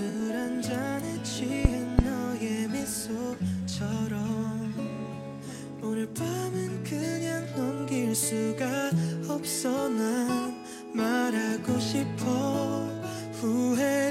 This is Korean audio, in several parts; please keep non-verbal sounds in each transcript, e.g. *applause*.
술 한잔에 취한 너의 미소처럼 오늘 밤은 그냥 넘길 수가 없어. 난 말하고 싶어. 후회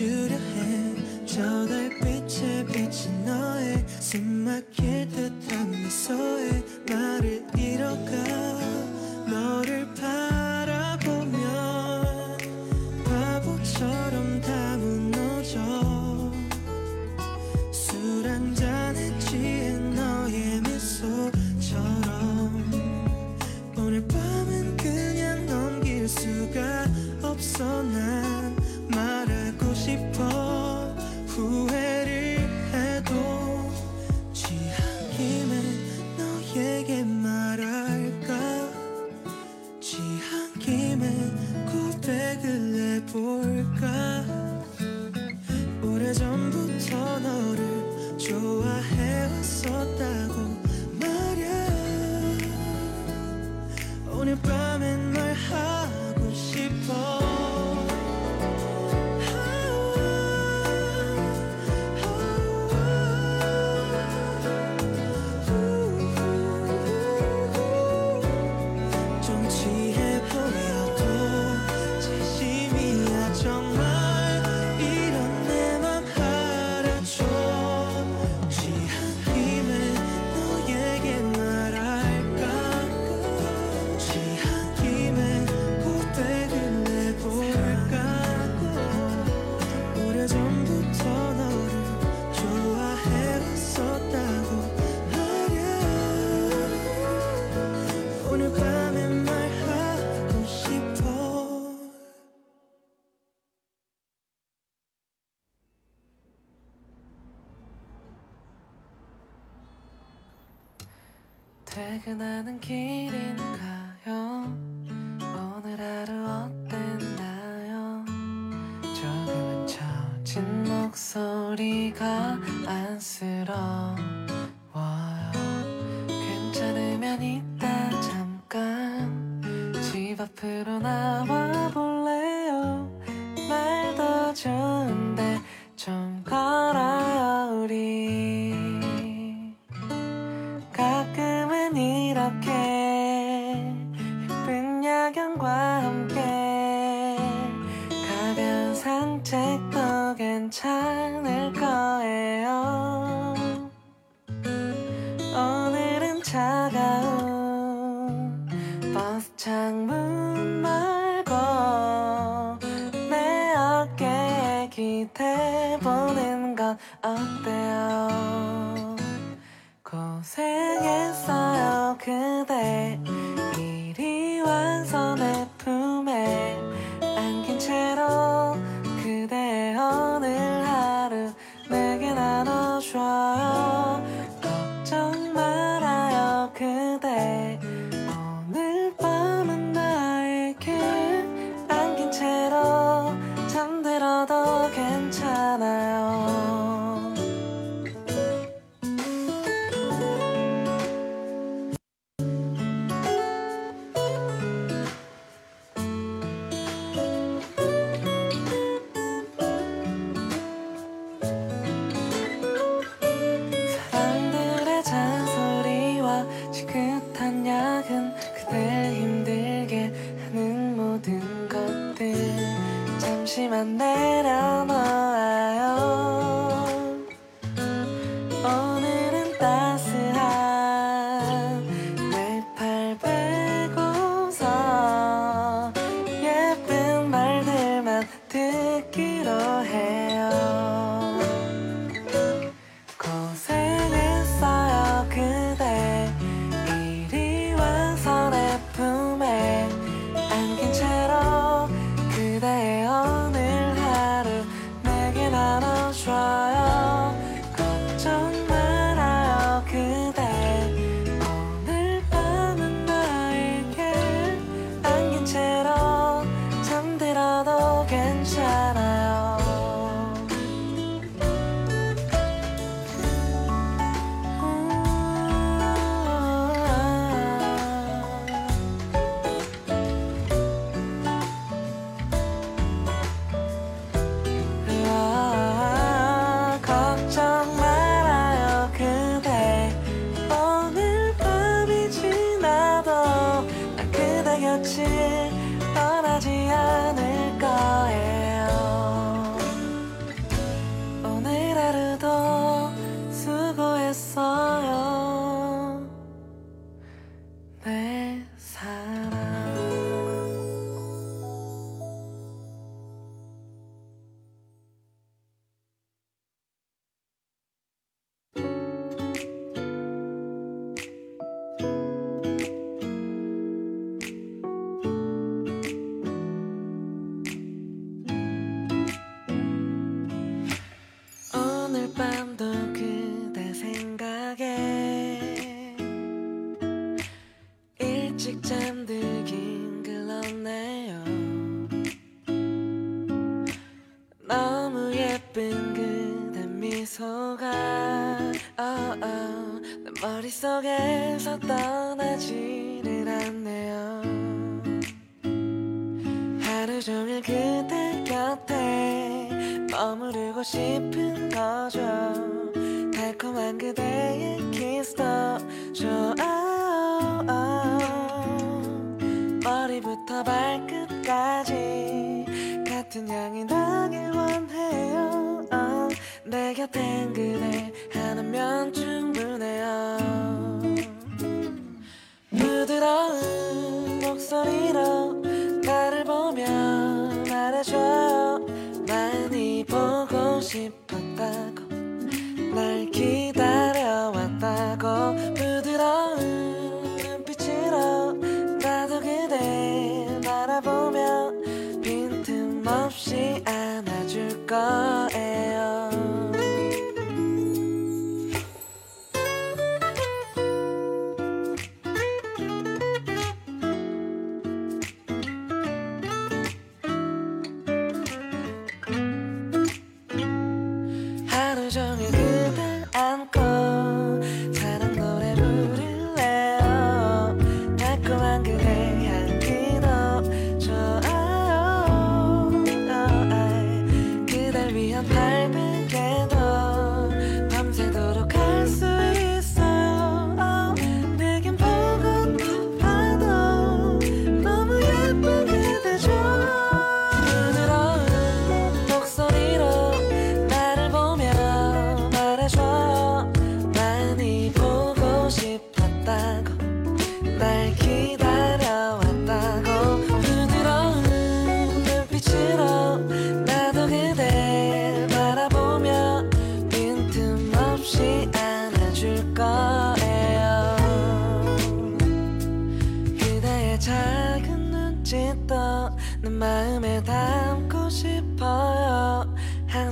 주려 해 저 달빛에 비친 너의 숨막힐 듯한 미소에 나를 잃어가. 퇴근하는 길 여기 돼버린 건 어때요? 고생했어요 그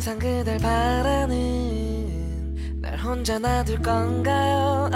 항상 그댈 바라는 날 혼자 놔둘 건가요?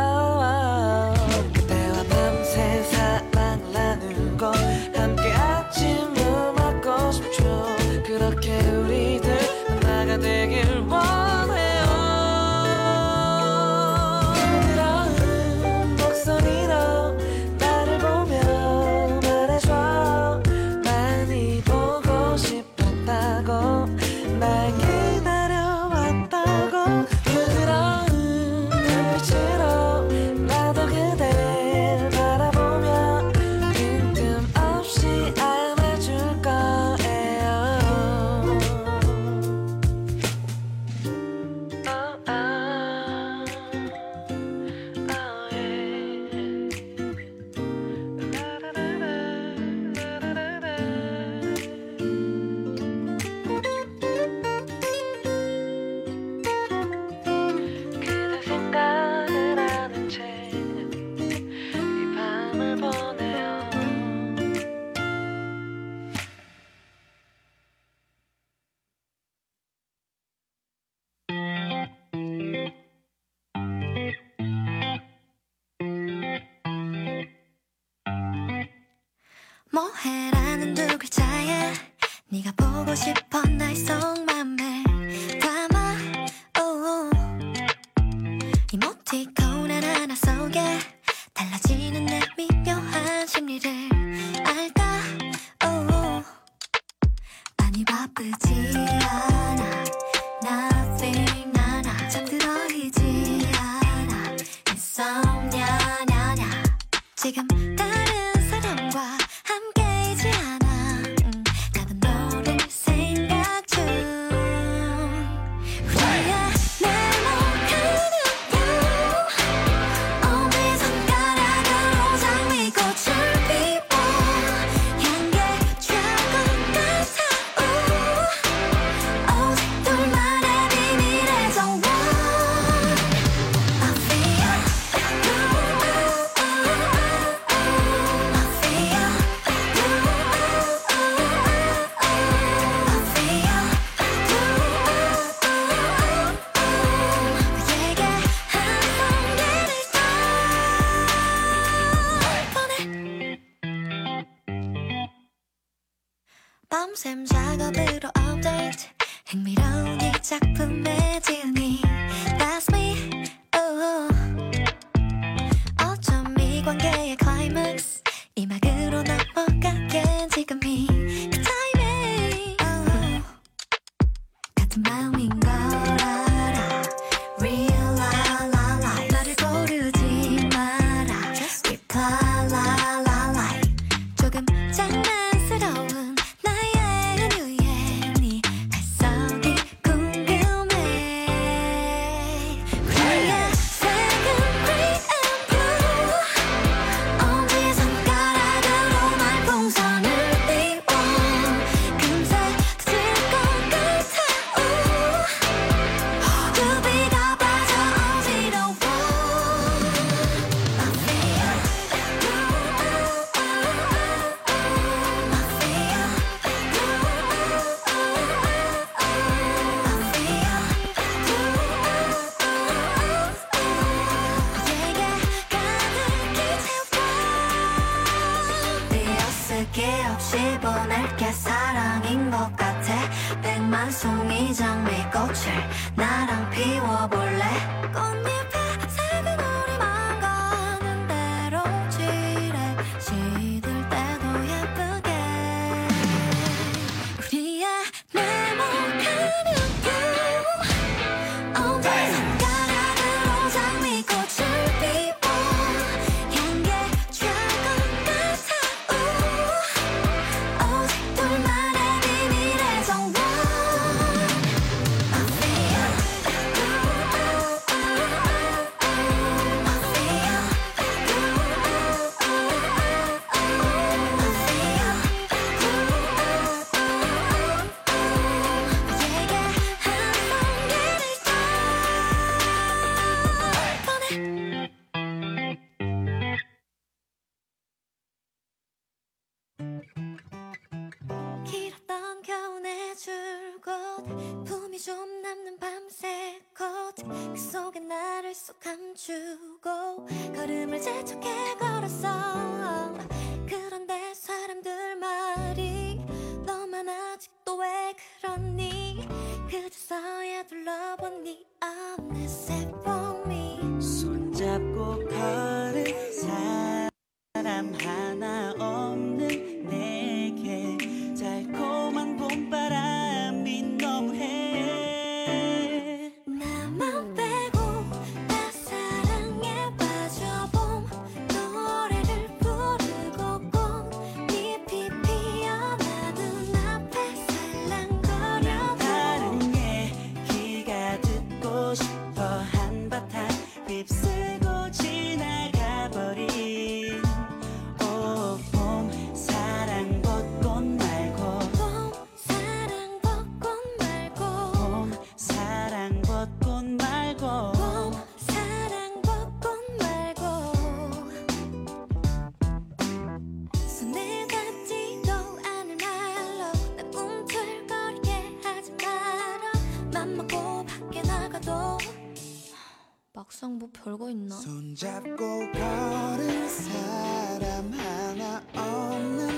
밤샘 작업으로 업데이트. 흥미로운 이 작품의 진위 주고 걸음을 재촉해 걸었어. 그런데 사람들 말이 너만 아직도 왜 그러니? 그저서야 둘러본 네 어느새 for 손잡고 걸은 사람 하나 없는 세상 뭐 별거 있나? 손잡고 걸은 사람 하나 없는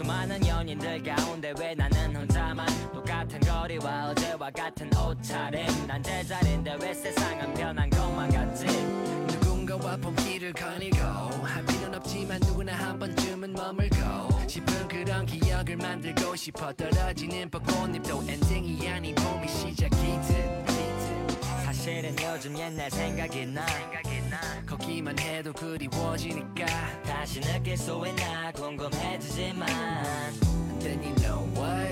수많은 연인들 가운데 왜 나는 혼자만 똑같은 거리와 어제와 같은 옷차림? 난 제자리인데 왜 세상은 변한 것만 같지? 누군가와 봄길을 거닐고 할 필요는 없지만 누구나 한 번쯤은 머물고 싶은 그런 기억을 만들고 싶어 떨어지는 벚꽃잎도 엔딩이 아닌 봄이 시작이듯 사실은 요즘 옛날 생각이 나. 걷기만 해도 그리워지니까 다시 느낄 수 있나 궁금해지지만 Then you know what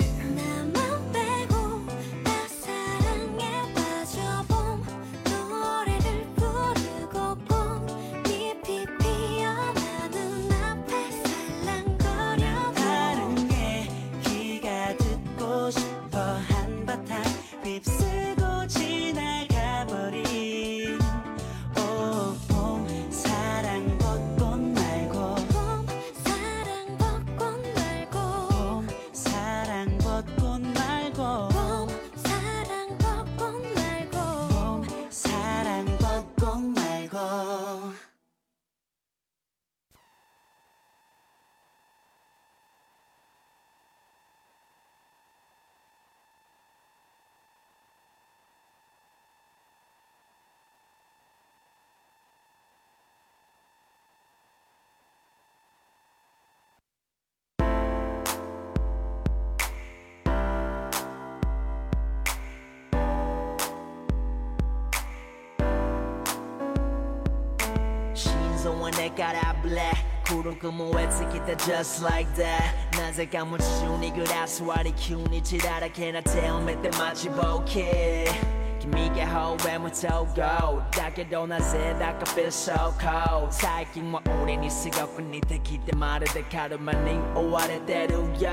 신성한 내 까라블레 구름 금은 외치기다 just like that. 낮에 감은 추니 그라스와리 큐니 지랄하게 나 태어날 때 마치 보케 기미 右方へもゴーだけどなぜだか feel so cold 最近は俺にすごく似てきてまるでカルマに追われてるよ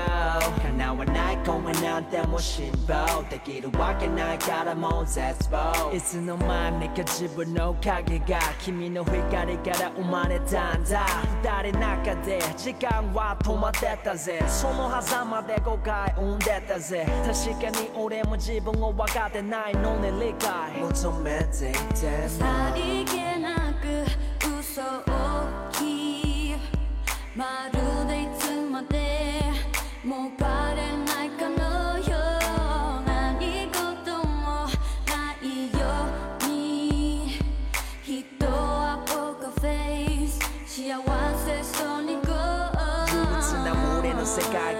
叶わない声なんても辛抱できるわけないからもう絶望いつの間にか自分の影が君の光から生まれたんだ二人中で時間は止まってたぜその狭間で誤解生んでたぜ確かに俺も自分を分かってないのね理解求めていてさりげなく嘘をきまるでいつまでもバレないかのよう何事もないように人はポーカーフェイス幸せそうに go 憂鬱な俺の世界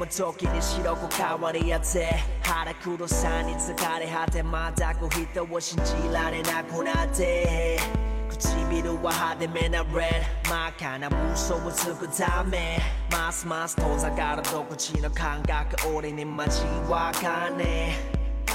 も時に白く変わり合って腹黒さに疲れ果てまたく人を信じられなくなって。唇は派手めな red 真っ赤な嘘をつくため。ますます遠ざかる独自の感覚。俺に交わかねえ。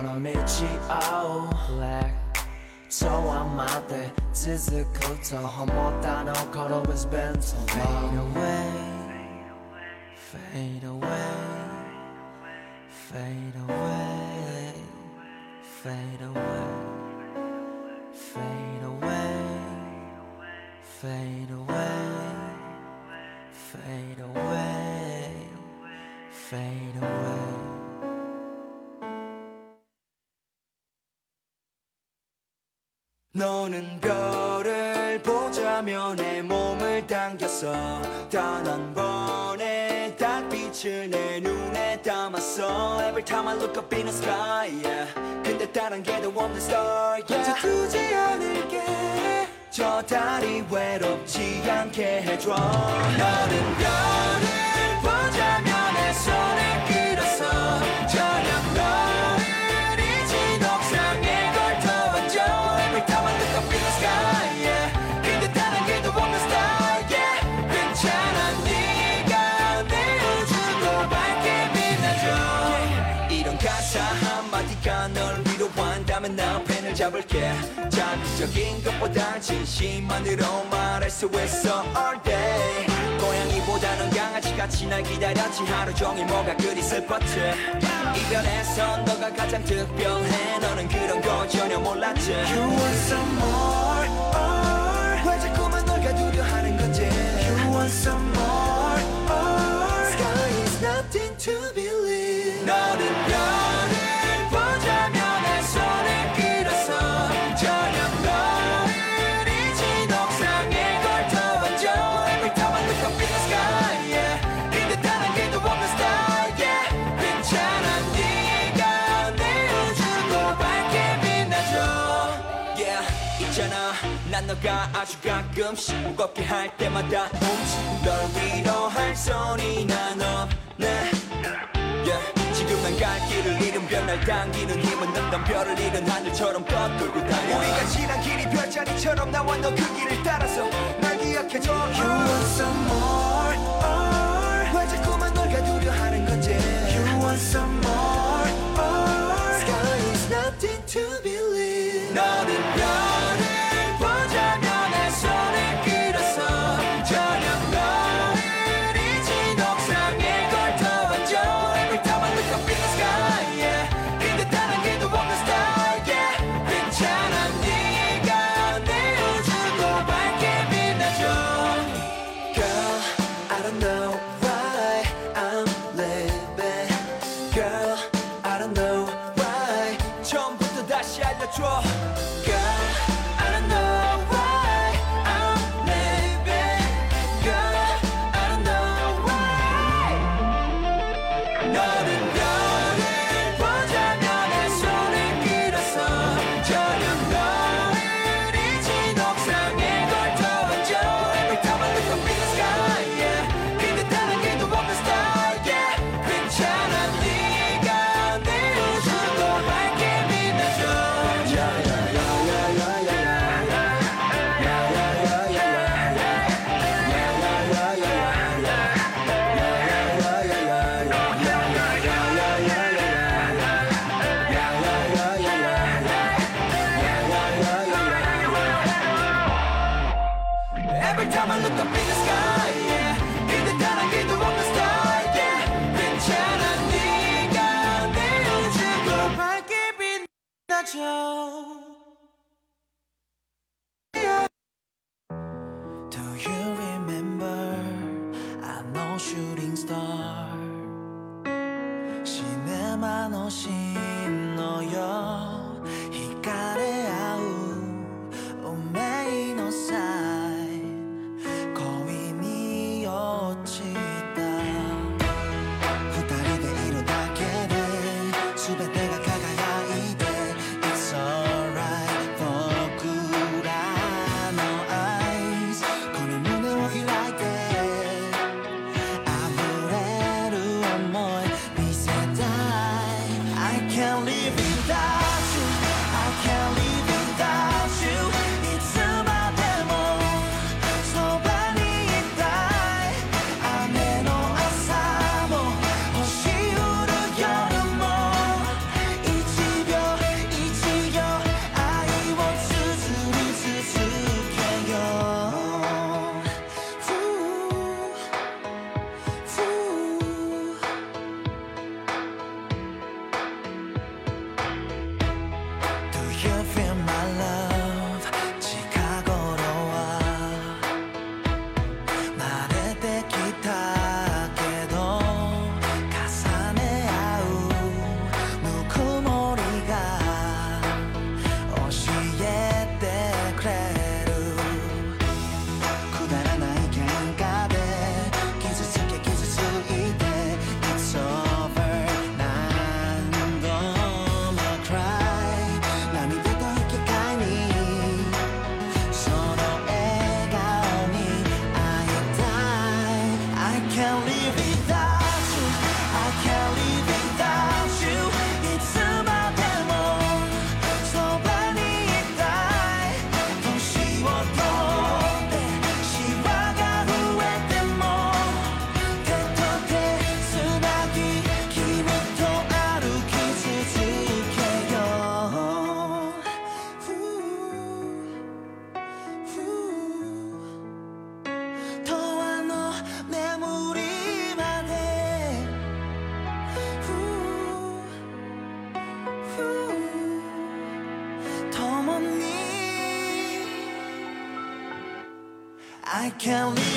너랑 믿지 아우 black. 저와 맞대 지즈부터 험못다는 걸음 is been so fade away. Fade away. Fade away. I look up in the sky yeah. 근데 다른 게더 없는 star yeah. 두지 않을게 저 달이 외롭지 않게 해줘 너는 별을 보자며 내 손을 잡을게. 자극적인 것보다 진심만으로 말할 수 있어 all day. 고양이보다는 강아지같이 날 기다렸지. 하루 종일 뭐가 그리 슬펐지 이별에서 너가 가장 특별해. 너는 그런 거 전혀 몰랐지. You want some more or 왜 자꾸만 널 가두려 하는 건지. You want some more or Sky is nothing to believe. 너는 별 너가 아주 가끔씩 무겁게 할 때마다 널 위로할 손이 난 없네. Yeah. 지금 난 갈 길을 잃은 별날 당기는 힘은 넌 별을 잃은 하늘처럼 떠돌고 다녀. 우리가 지난 길이 별자리처럼 나와 너 그 길을 따라서 날 기억해줘. You want some more? Or 왜 자꾸만 널 가두려 하는 건지. You want some more can we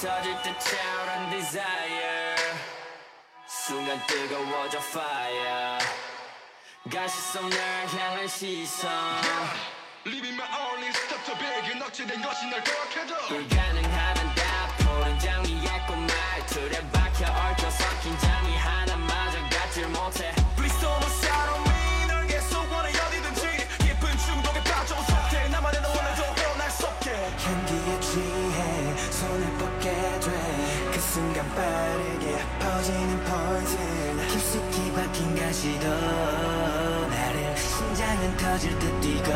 터질 듯 차오른 desire 순간 뜨거워져 fire 가시성 날 향한 시선 Leaving my only step to big 억지된 것이 날 거역해줘 불가능하단 답 푸른 장미 얇고 말틀에 박혀 얽혀 섞인 장미 하나마저 갖질 못해 Please don't 빠르게 퍼지는 포이즌 깊숙이 박힌 가시도 나를 심장은 터질 듯 뛰고.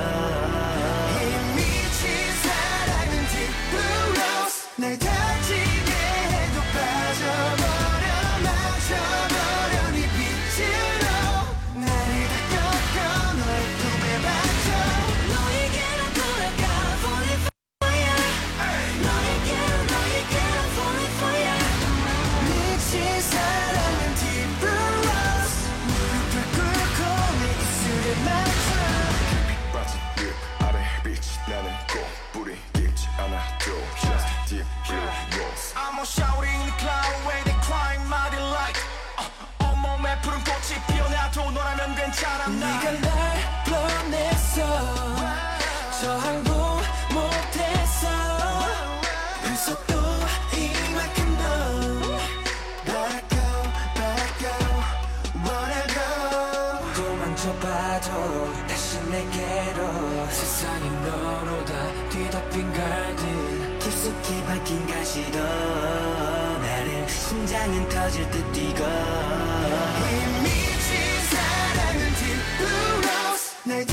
긴 걸들 깊숙이 박힌 가시도 나를 심장은 터질 듯 뛰고. 이 미친 사랑은 딥 블루스. 날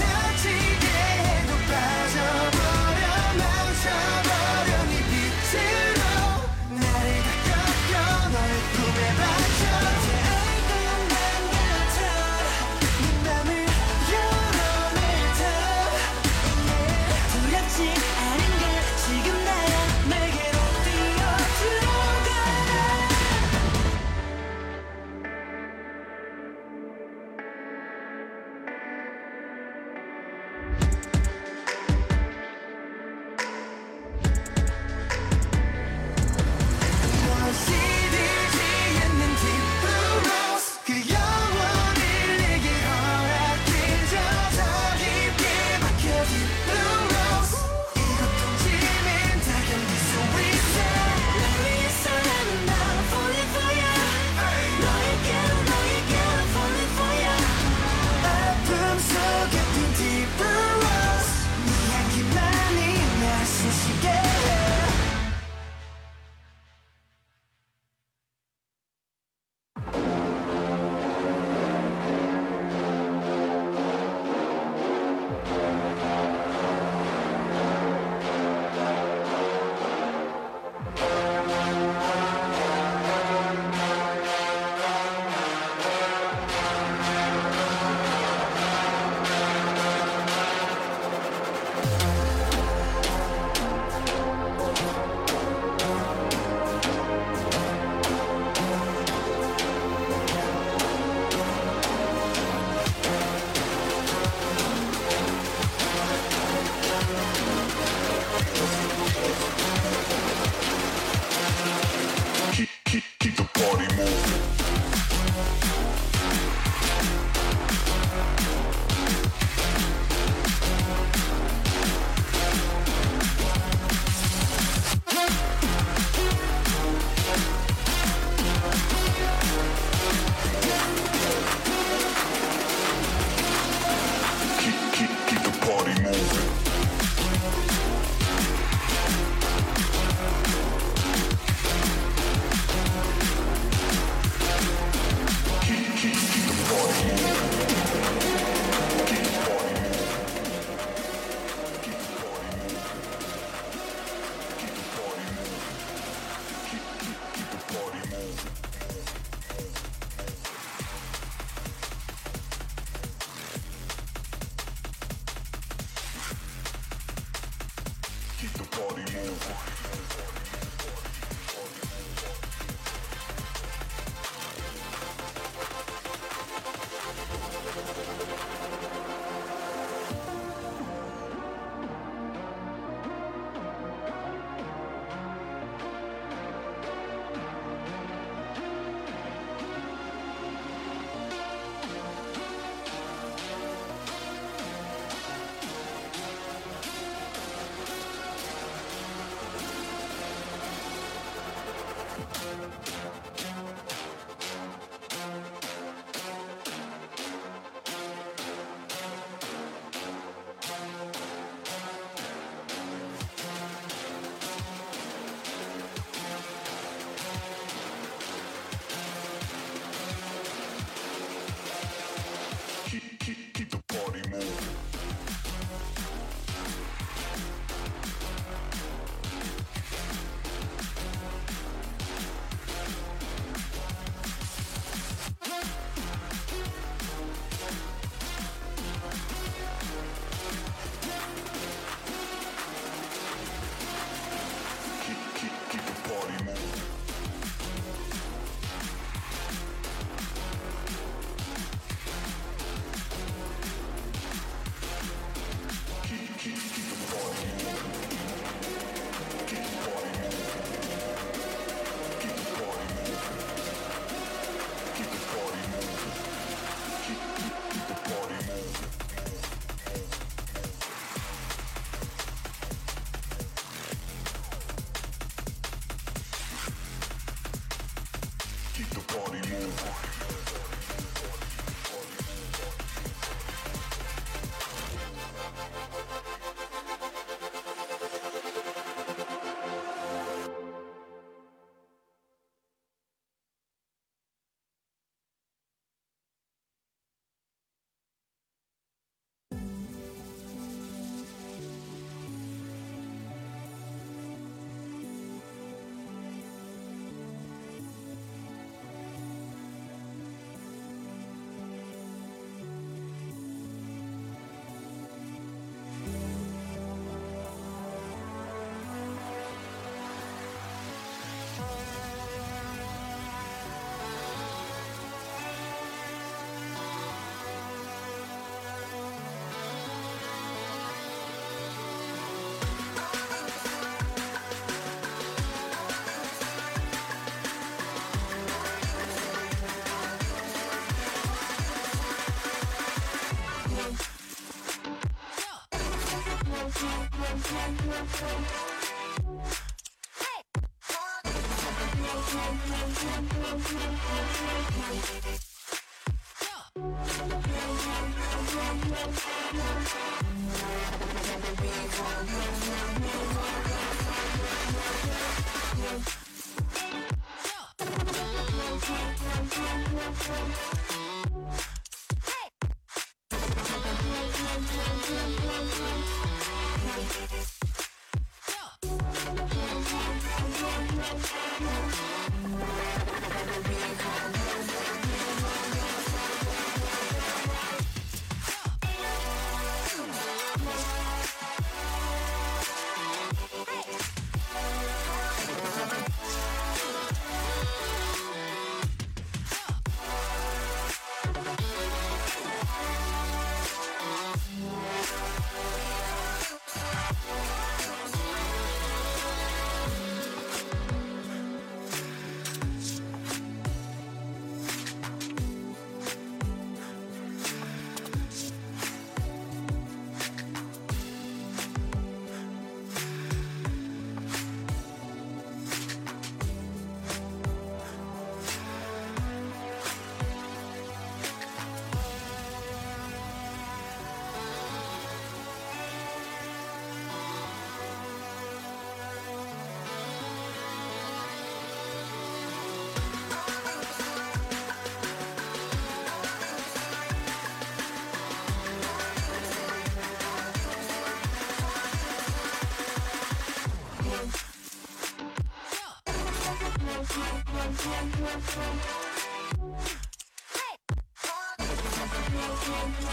Yeah.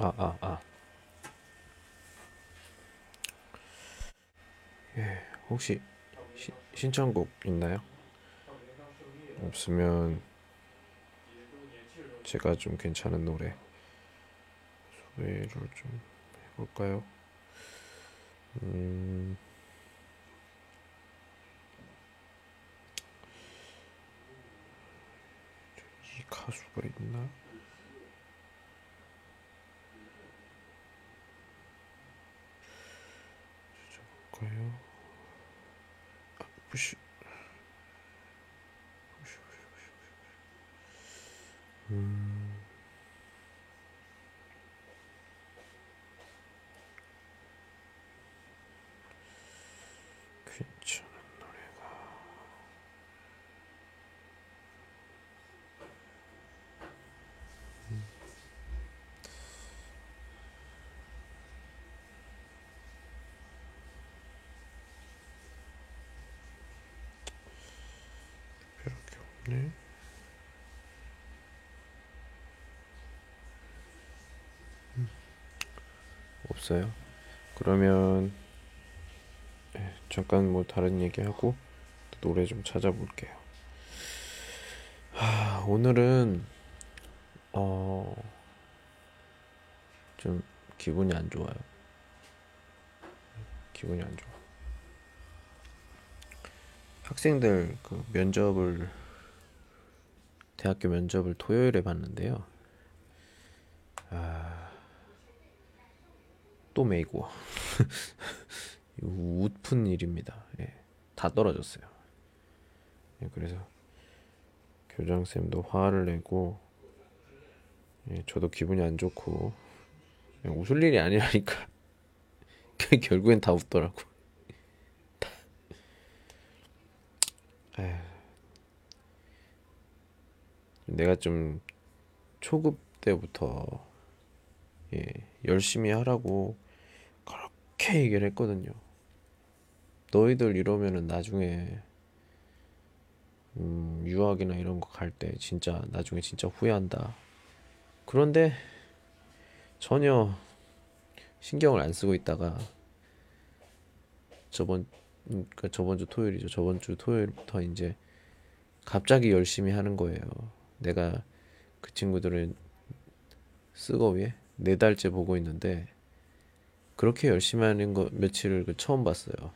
아, 아, 아. 예, 혹시 시, 신청곡 있나요? 없으면 제가 좀 괜찮은 노래 소개를 좀 해볼까요? 음, 이 가수가 있나? 볼까요? 아, 부시. 부시, 부시, 부시, 부시. 음. 괜찮은 노래가. 음. 별게 없 네. 음, 없어요. 그러면 예, 잠깐 뭐 다른 얘기하고 또 노래 좀 찾아볼게요. 하, 오늘은 어, 좀 기분이 안 좋아요. 기분이 안 좋아. 학생들 그 면접을 대학교 면접을 토요일에 봤는데요. 아, 또 메이고 *laughs* 웃픈 일입니다. 예, 다 떨어졌어요. 예, 그래서 교장 쌤도 화를 내고 예, 저도 기분이 안 좋고 웃을 일이 아니라니까 *laughs* 결국엔 다 웃더라고. *laughs* 에휴. 내가 좀 초급 때부터 예, 열심히 하라고 그렇게 얘기를 했거든요. 너희들 이러면은 나중에 음, 유학이나 이런 거 갈 때 진짜 나중에 진짜 후회한다. 그런데 전혀 신경을 안 쓰고 있다가 저번 음, 그러니까 저번 주 토요일이죠. 저번 주 토요일부터 이제 갑자기 열심히 하는 거예요. 내가 그 친구들은 쓰고 위에 네 달째 보고 있는데 그렇게 열심히 하는 거 며칠을 그 처음 봤어요.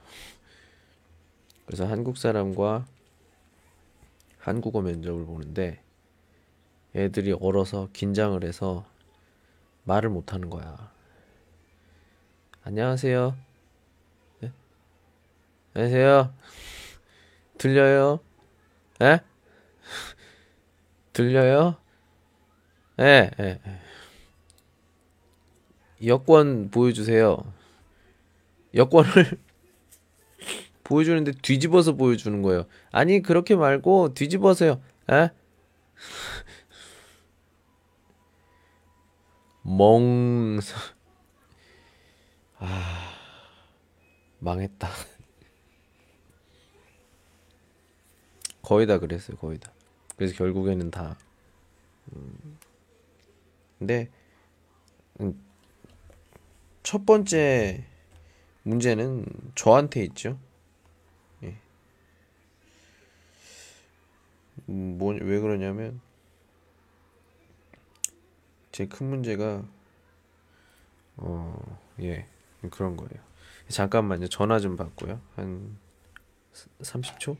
그래서 한국 사람과 한국어 면접을 보는데 애들이 얼어서 긴장을 해서 말을 못 하는 거야. 안녕하세요. 네? 안녕하세요. 들려요? 에? 들려요? 예, 예, 예. 여권 보여주세요. 여권을 *laughs* 보여주는데 뒤집어서 보여주는 거예요. 아니 그렇게 말고 뒤집어서요. 에? 멍. 아 망했다. 거의 다 그랬어요. 거의 다. 그래서 결국에는 다. 음, 근데 음, 첫 번째 문제는 저한테 있죠. 예. 음, 뭐, 왜 그러냐면 제 큰 문제가 어, 예, 그런 거예요. 잠깐만요. 전화 좀 받고요. 한 30초?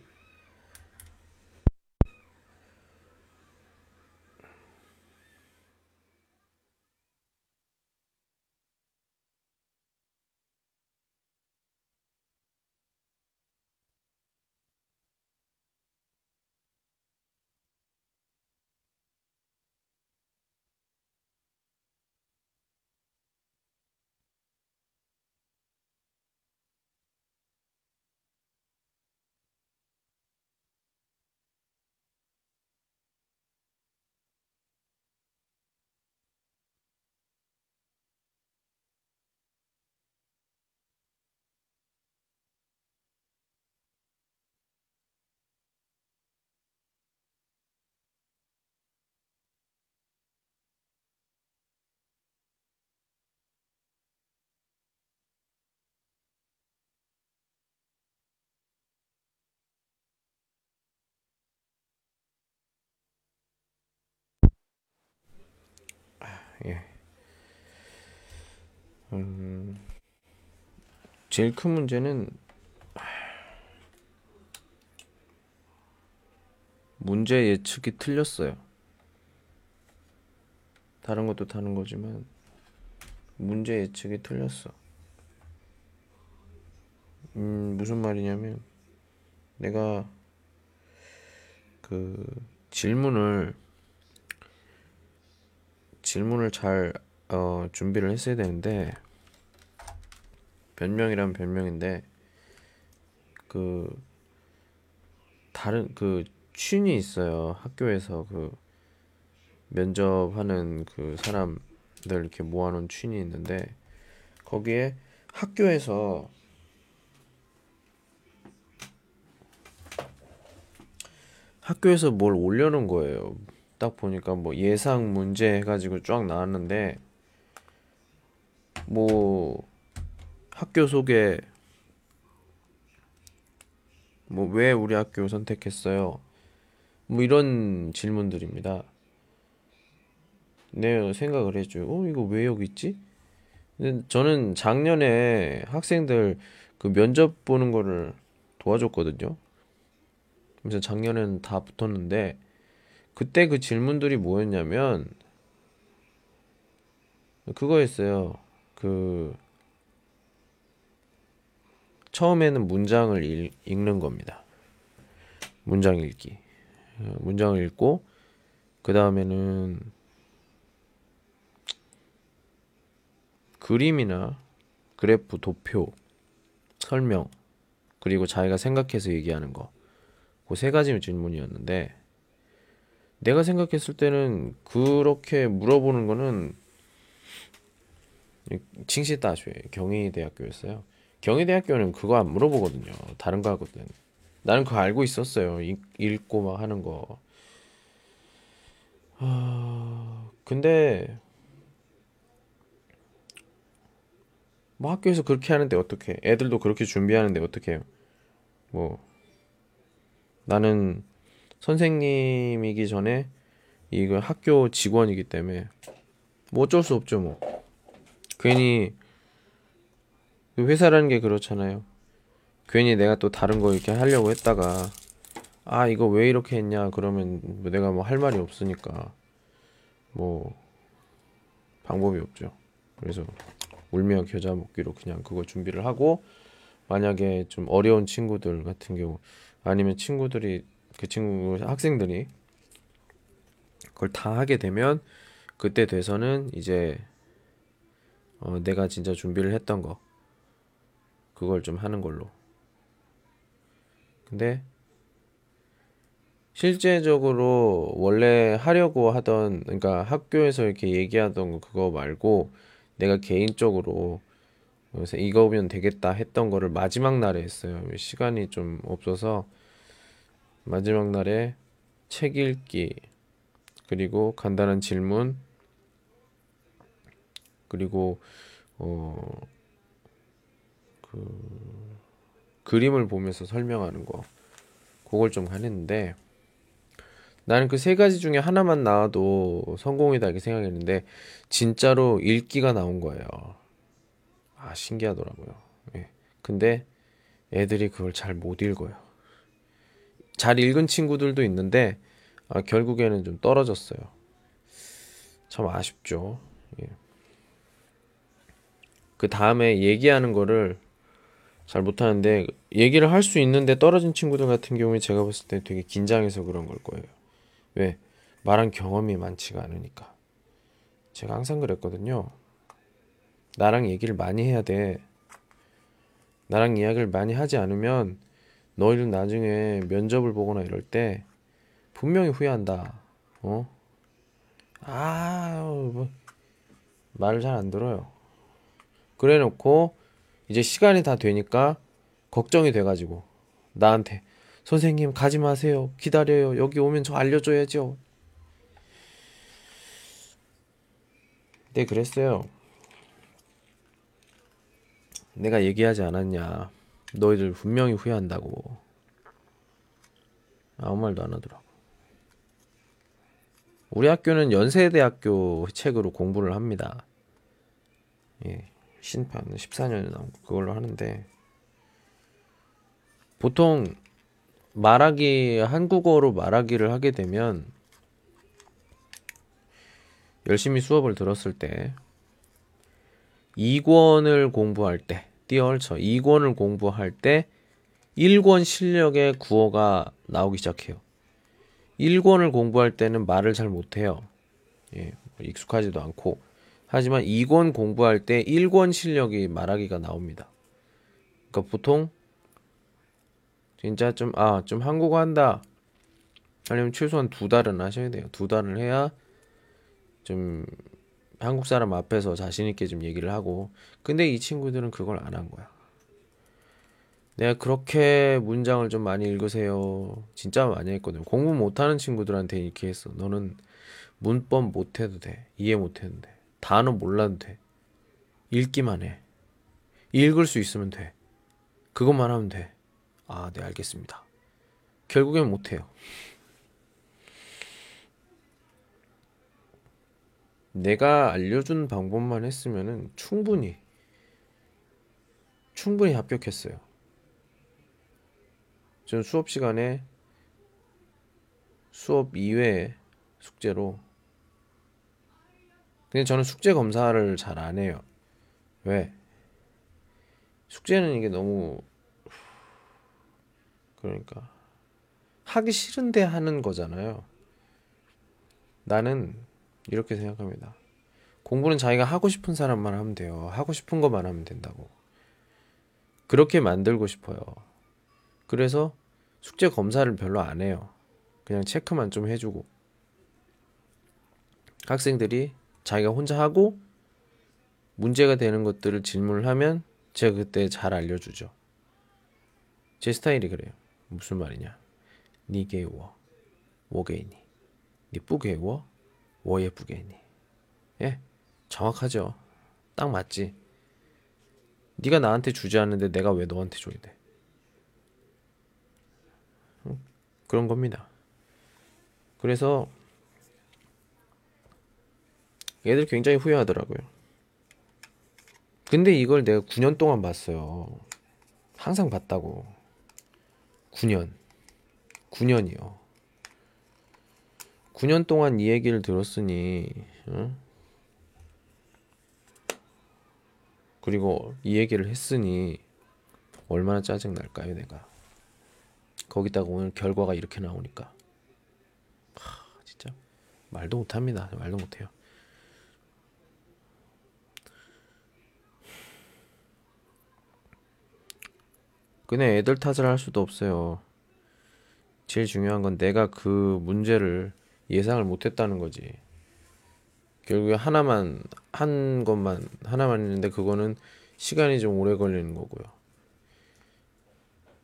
예. 음, 제일 큰 문제는 문제 예측이 틀렸어요. 다른 것도 다른 거지만 문제 예측이 틀렸어. 음, 무슨 말이냐면 내가 그 질문을 질문을 잘 어, 준비를 했어야 되는데 변명이란 변명인데 그 다른 그 춘이 있어요 학교에서 그 면접하는 그 사람들 이렇게 모아놓은 춘이 있는데 거기에 학교에서 학교에서 뭘 올려놓은 거예요. 딱 보니까 뭐 예상 문제 해가지고 쫙 나왔는데 뭐 학교 소개 뭐 왜 우리 학교 선택했어요? 뭐 이런 질문들입니다. 내 생각을 했죠. 어 이거 왜 여기 있지? 저는 작년에 학생들 그 면접 보는 거를 도와줬거든요. 그래서 작년에는 다 붙었는데 그때 그 질문들이 뭐였냐면 그거였어요. 그 처음에는 문장을 읽, 읽는 겁니다. 문장 읽기. 어, 문장을 읽고 그 다음에는 그림이나 그래프, 도표, 설명 그리고 자기가 생각해서 얘기하는 거. 그 세 가지 질문이었는데 내가 생각했을 때는 그렇게 물어보는 거는 칭시다쇼에 경희대학교였어요. 경희대학교는 그거 안 물어보거든요. 다른 거 하거든. 나는 그거 알고 있었어요. 읽, 읽고 막 하는 거. 아, 근데 뭐 학교에서 그렇게 하는데 어떻게? 애들도 그렇게 준비하는데 어떻게? 뭐 나는 선생님이기 전에 이거 학교 직원이기 때문에 뭐 어쩔 수 없죠 뭐. 괜히 그 회사라는 게 그렇잖아요. 괜히 내가 또 다른 거 이렇게 하려고 했다가 아 이거 왜 이렇게 했냐 그러면 뭐 내가 뭐 할 말이 없으니까 뭐 방법이 없죠. 그래서 울며 겨자 먹기로 그냥 그거 준비를 하고 만약에 좀 어려운 친구들 같은 경우 아니면 친구들이 그 친구 학생들이 그걸 다 하게 되면 그때 돼서는 이제 어, 내가 진짜 준비를 했던 거 그걸 좀 하는 걸로. 근데 실제적으로 원래 하려고 하던 그러니까 학교에서 이렇게 얘기하던 거 그거 말고 내가 개인적으로 그래서 이거면 되겠다 했던 거를 마지막 날에 했어요. 시간이 좀 없어서 마지막 날에 책 읽기 그리고 간단한 질문 그리고 어 그 그림을 보면서 설명하는 거 그걸 좀 하는데 나는 그 세 가지 중에 하나만 나와도 성공이다 이렇게 생각했는데 진짜로 읽기가 나온 거예요. 아 신기하더라고요. 예. 근데 애들이 그걸 잘 못 읽어요. 잘 읽은 친구들도 있는데 아, 결국에는 좀 떨어졌어요. 참 아쉽죠. 예. 그 다음에 얘기하는 거를 잘 못하는데 얘기를 할 수 있는데 떨어진 친구들 같은 경우에 제가 봤을 때 되게 긴장해서 그런 걸 거예요. 왜? 말한 경험이 많지가 않으니까. 제가 항상 그랬거든요. 나랑 얘기를 많이 해야 돼. 나랑 이야기를 많이 하지 않으면 너희는 나중에 면접을 보거나 이럴 때 분명히 후회한다. 어? 아, 뭐 말을 잘 안 들어요. 그래 놓고 이제 시간이 다 되니까 걱정이 돼가지고 나한테 선생님 가지 마세요. 기다려요. 여기 오면 저 알려줘야죠. 네, 그랬어요. 내가 얘기하지 않았냐. 너희들 분명히 후회한다고. 아무 말도 안 하더라고. 우리 학교는 연세대학교 책으로 공부를 합니다. 예, 신판 14년에 나온 거 그걸로 하는데 보통 말하기 한국어로 말하기를 하게 되면 열심히 수업을 들었을 때 2권을 공부할 때 띄어얼쳐 2권을 공부할 때 1권 실력의 구어가 나오기 시작해요. 1권을 공부할 때는 말을 잘 못해요. 예, 익숙하지도 않고. 하지만 2권 공부할 때 1권 실력이 말하기가 나옵니다. 그러니까 보통 진짜 좀, 아, 좀 한국어 한다. 하려면 최소한 두 달은 하셔야 돼요. 두 달을 해야 좀 한국 사람 앞에서 자신 있게 좀 얘기를 하고. 근데 이 친구들은 그걸 안 한 거야. 내가 그렇게 문장을 좀 많이 읽으세요. 진짜 많이 했거든. 공부 못하는 친구들한테 이렇게 했어. 너는 문법 못해도 돼. 이해 못해도 돼. 단어 몰라도 돼. 읽기만 해. 읽을 수 있으면 돼. 그것만 하면 돼. 아, 네, 알겠습니다. 결국엔 못해요. 내가 알려준 방법만 했으면은 충분히, 충분히 합격했어요. 저는 수업 시간에 수업 이외에 숙제로. 근데 저는 숙제 검사를 잘 안 해요. 왜? 숙제는 이게 너무 그러니까 하기 싫은데 하는 거잖아요. 나는 이렇게 생각합니다. 공부는 자기가 하고 싶은 사람만 하면 돼요. 하고 싶은 것만 하면 된다고. 그렇게 만들고 싶어요. 그래서 숙제 검사를 별로 안 해요. 그냥 체크만 좀 해주고. 학생들이 자기가 혼자 하고 문제가 되는 것들을 질문을 하면 제가 그때 잘 알려주죠. 제 스타일이 그래요. 무슨 말이냐? 니게 워, 워게이니, 니 뿌게 워, 워예 뿌게이니. 예, 정확하죠. 딱 맞지. 네가 나한테 주지 않는데 내가 왜 너한테 줘야 돼? 응? 그런 겁니다. 그래서 얘들 굉장히 후회하더라고요. 근데 이걸 내가 9년 동안 봤어요. 항상 봤다고. 9년. 9년이요. 9년 동안 이 얘기를 들었으니, 응? 그리고 이 얘기를 했으니, 얼마나 짜증 날까요, 내가. 거기다가 오늘 결과가 이렇게 나오니까. 하, 진짜. 말도 못합니다. 말도 못해요. 그냥 애들 탓을 할 수도 없어요. 제일 중요한 건 내가 그 문제를 예상을 못했다는 거지. 결국에 하나만 한 것만 하나만 있는데 그거는 시간이 좀 오래 걸리는 거고요.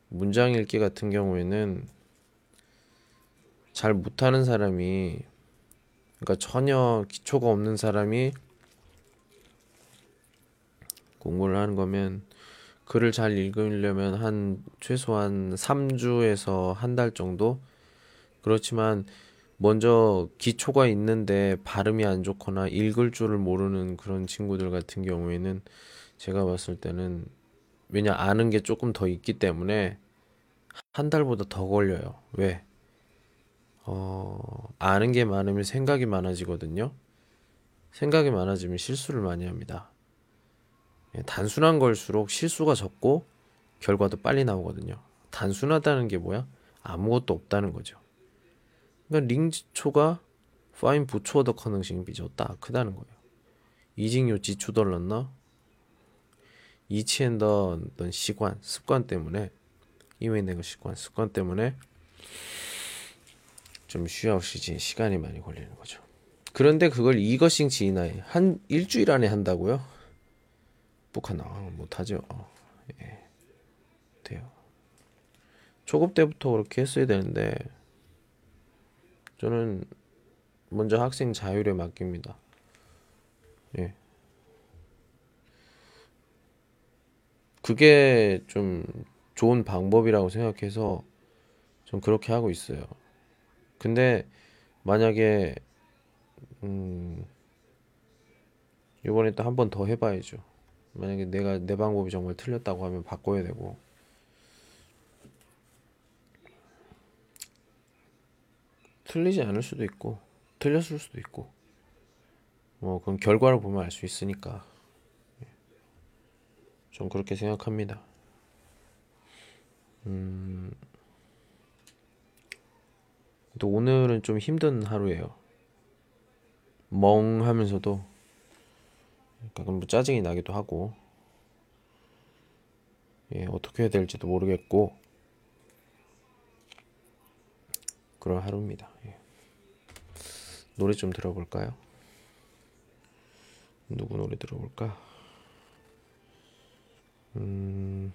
문장 읽기 같은 경우에는 잘 못하는 사람이 그러니까 전혀 기초가 없는 사람이 공부를 하는 거면 글을 잘 읽으려면 한 최소한 3주에서 한 달 정도 그렇지만 먼저 기초가 있는데 발음이 안 좋거나 읽을 줄을 모르는 그런 친구들 같은 경우에는 제가 봤을 때는 왜냐 아는 게 조금 더 있기 때문에 한 달보다 더 걸려요. 왜? 어, 아는 게 많으면 생각이 많아지거든요. 생각이 많아지면 실수를 많이 합니다. 예, 단순한 걸수록 실수가 적고 결과도 빨리 나오거든요. 단순하다는 게 뭐야? 아무것도 없다는 거죠. 그러니까 링지초가 파인 부초더 커능싱 비졌다 크다는 거예요. 이징요 지추덜렀나? 이치엔더 어떤 시관, 습관 때문에 이외 내가 습관, 습관 때문에 좀 쉬어쉬지 시간이 많이 걸리는 거죠. 그런데 그걸 이것싱 지인아이 한 일주일 안에 한다고요? 북한 아, 못하죠. 예. 돼요. 초급 때부터 그렇게 했어야 되는데 저는 먼저 학생 자율에 맡깁니다. 예. 그게 좀 좋은 방법이라고 생각해서 좀 그렇게 하고 있어요. 근데 만약에 음 이번에 또 한 번 더 해봐야죠. 만약에 내가 내 방법이 정말 틀렸다고 하면 바꿔야 되고 틀리지 않을 수도 있고 틀렸을 수도 있고 뭐 그건 결과를 보면 알 수 있으니까 예. 좀 그렇게 생각합니다. 음, 또 오늘은 좀 힘든 하루예요. 멍하면서도 가끔 뭐 짜증이 나기도 하고 예, 어떻게 해야 될지도 모르겠고 그런 하루입니다. 예. 노래 좀 들어볼까요? 누구 노래 들어볼까? 음...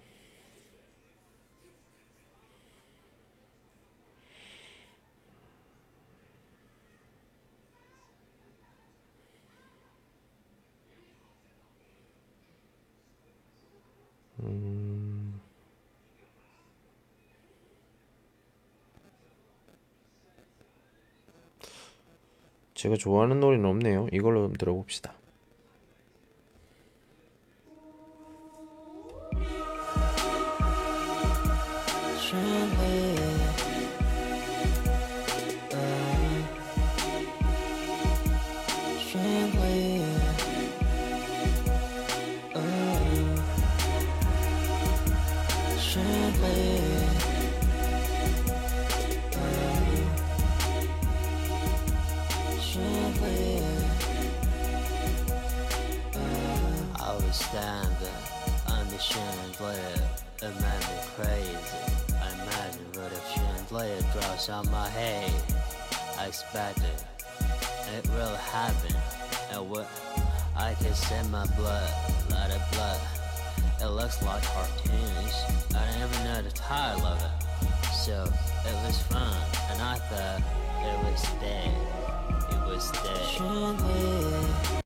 음... 제가 좋아하는 노래는 없네요. 이걸로 좀 들어봅시다. Drops on my head. I expected it will happen. And what I can see my blood, lot of blood. It looks like cartoons. I didn't even know the title of it. So it was fun, and I thought it was dead. It was dead.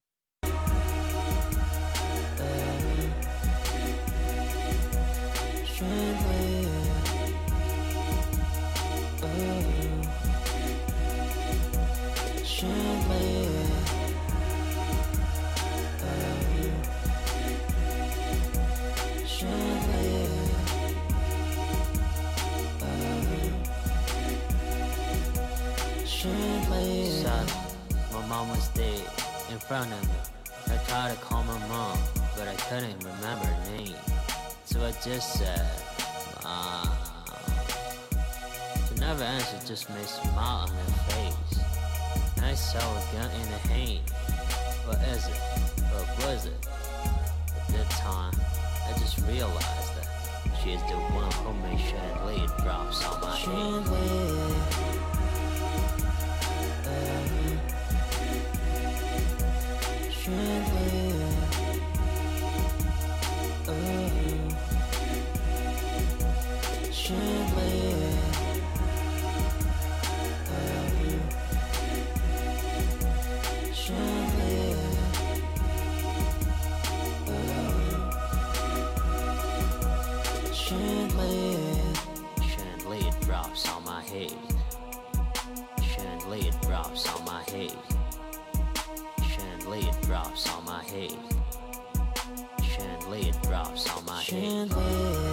Front of me. I tried to call my mom, but I couldn't remember her name. So I just said, Mom. She never answered, just made a smile on her face. And I saw a gun in her hand. What is it? What was it? At that time, I just realized that she is the one who made chandelier drops on my head. Chandelier. Chandelier. Chandelier. Oh. Chandelier. Chandelier drops on my head. Chandelier drops on my head. Drops on my head. Chandelier drops on my head. Chandelier. Chandelier.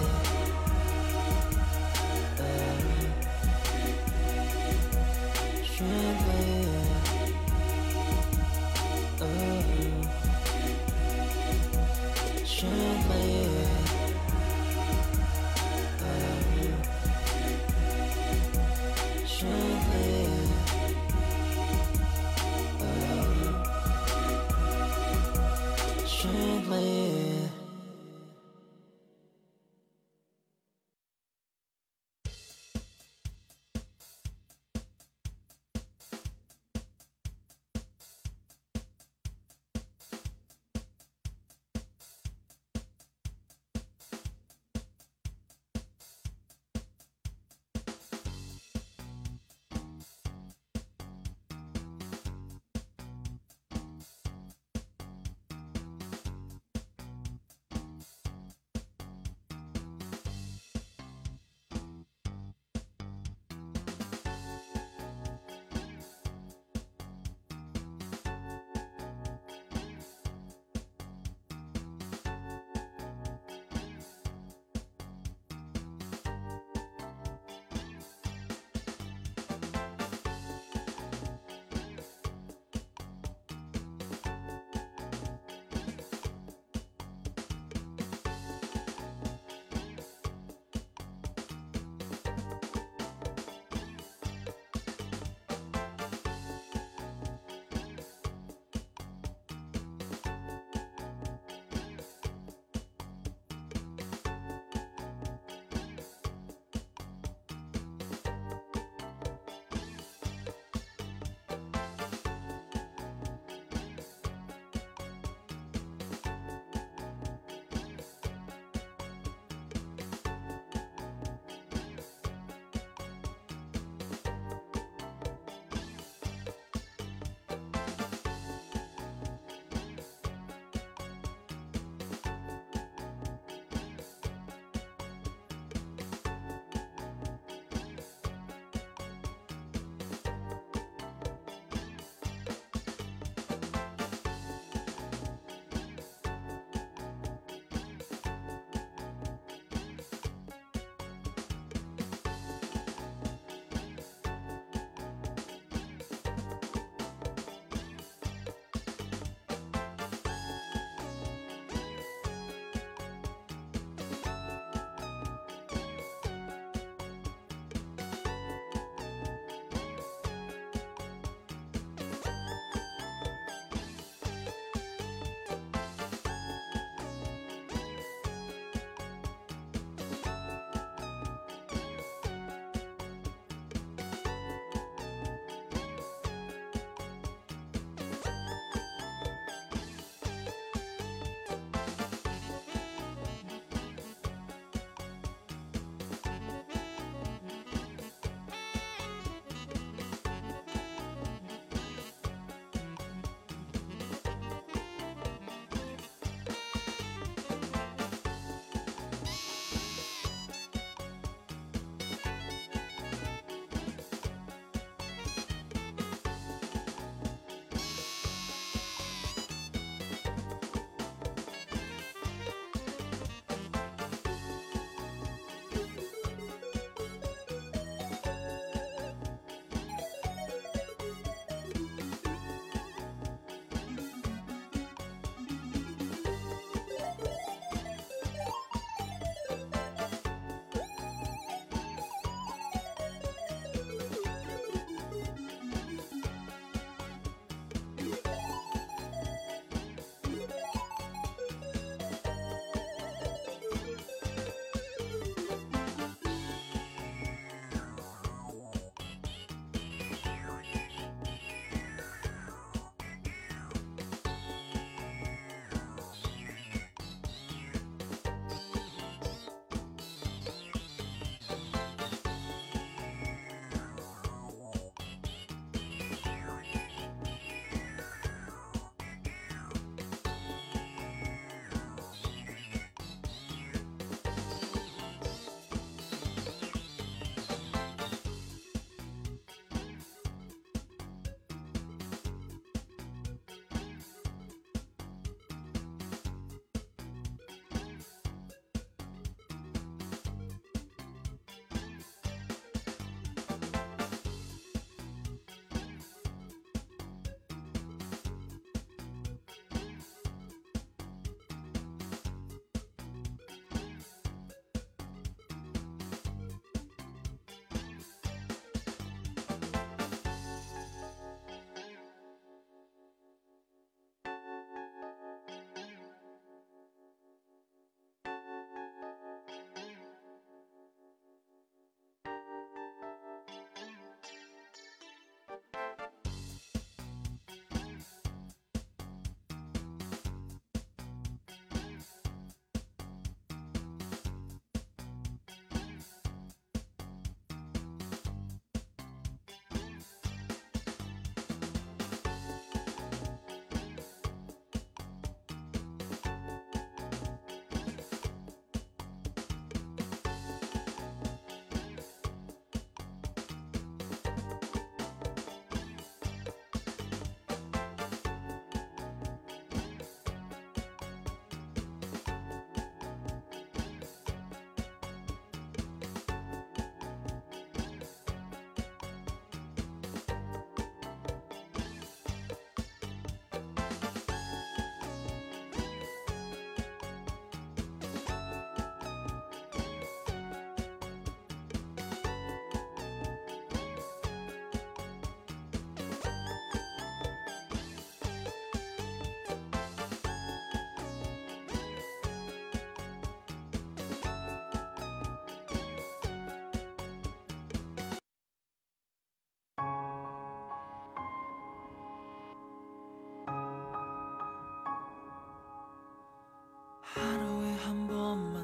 多么。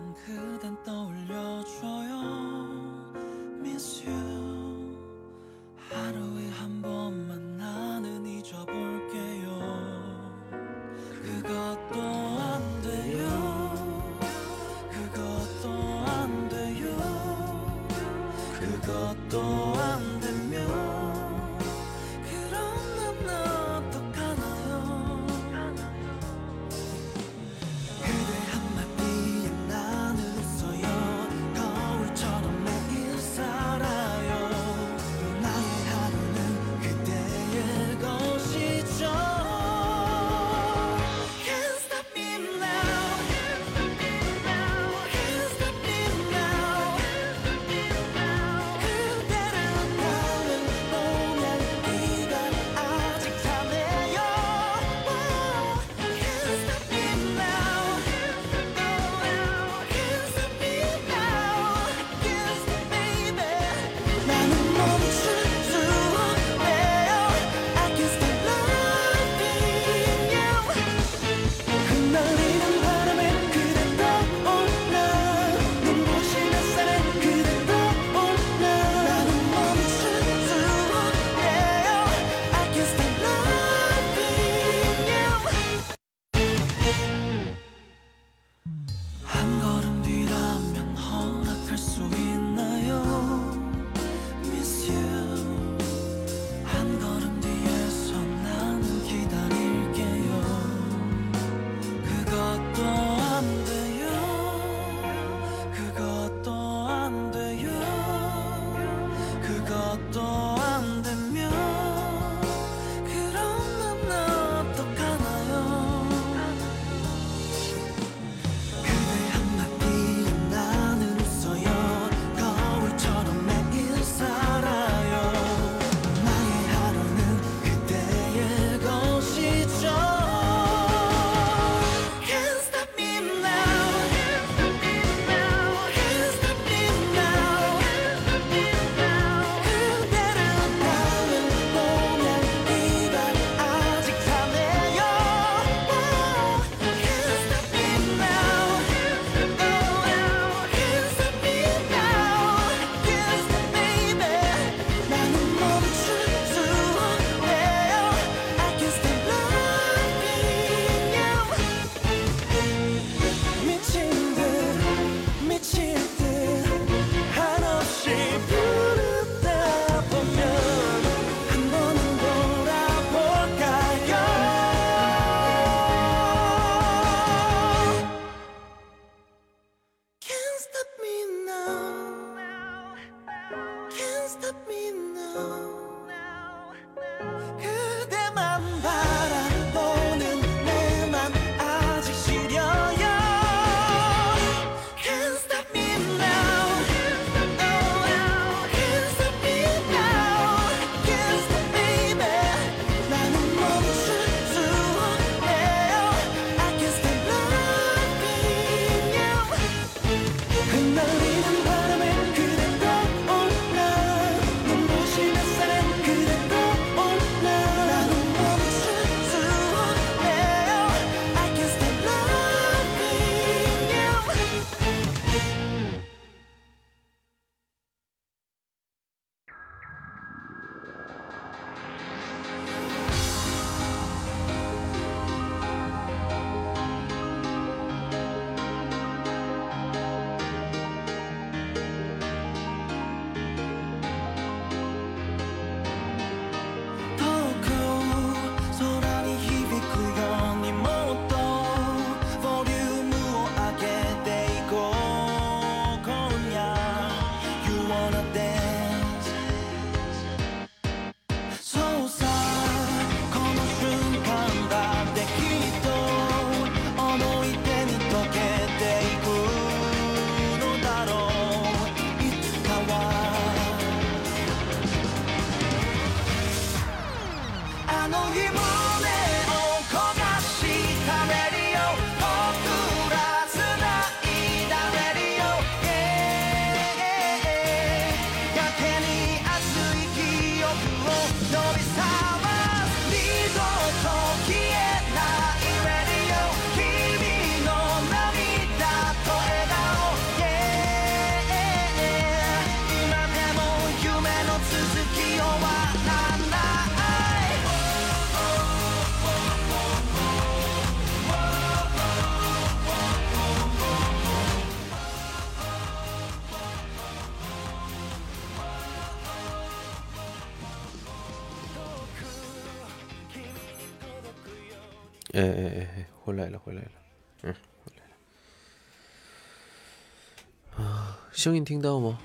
声音听到吗？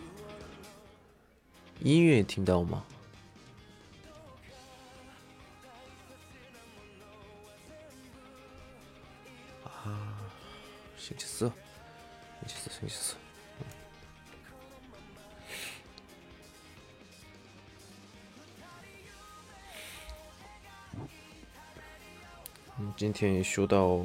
音乐也听到吗？啊，星期四，星期四，星期四。嗯，今天也休到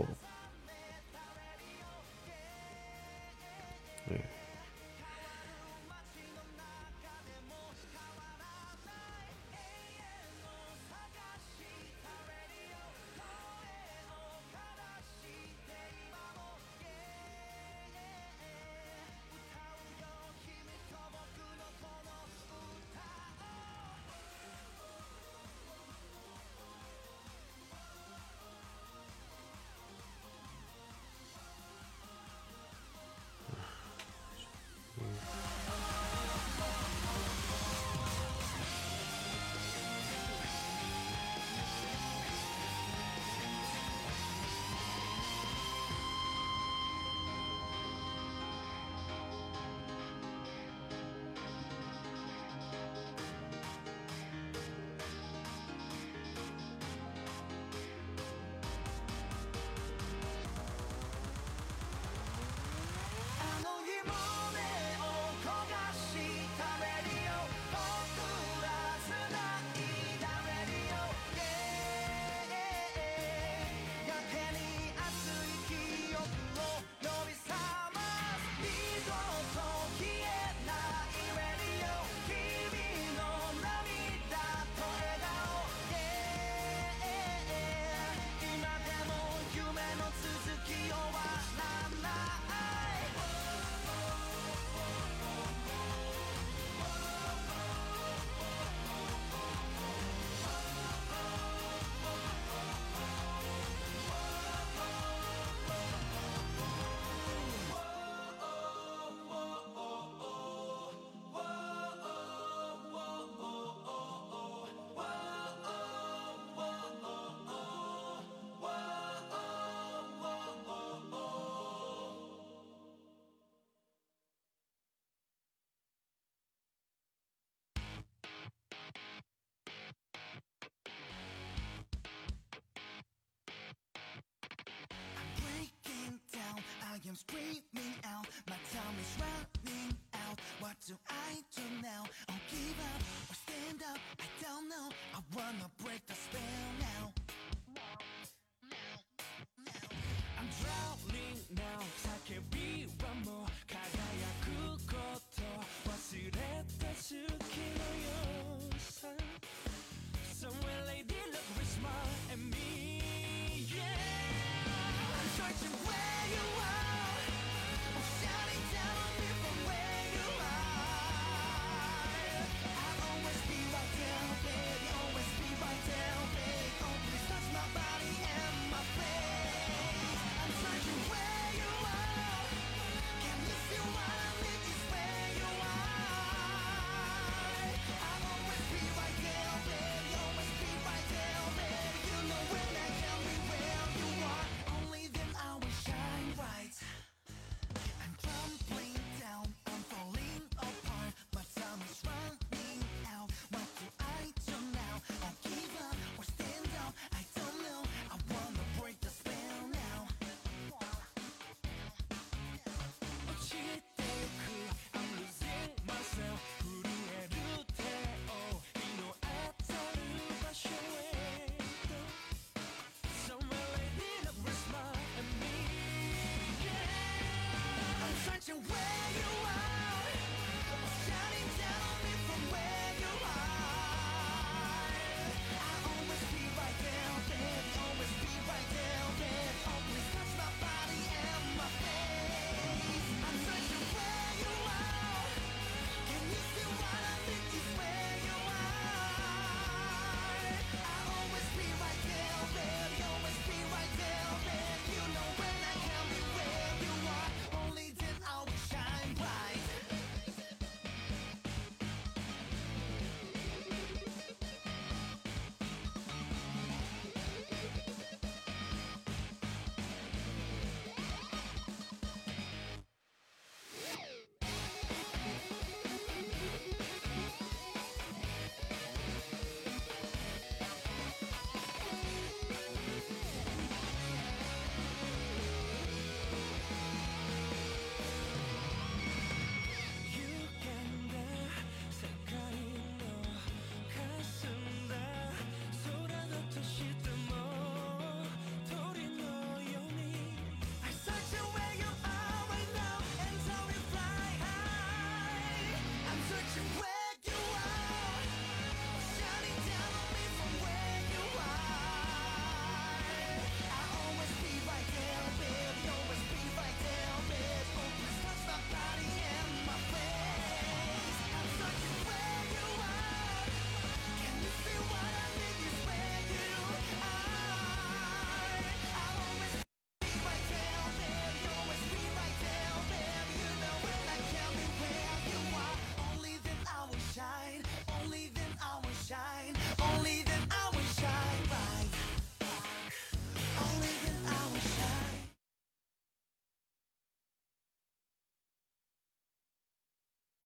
am screaming out, my time is running out. What do I do now? I'll give up.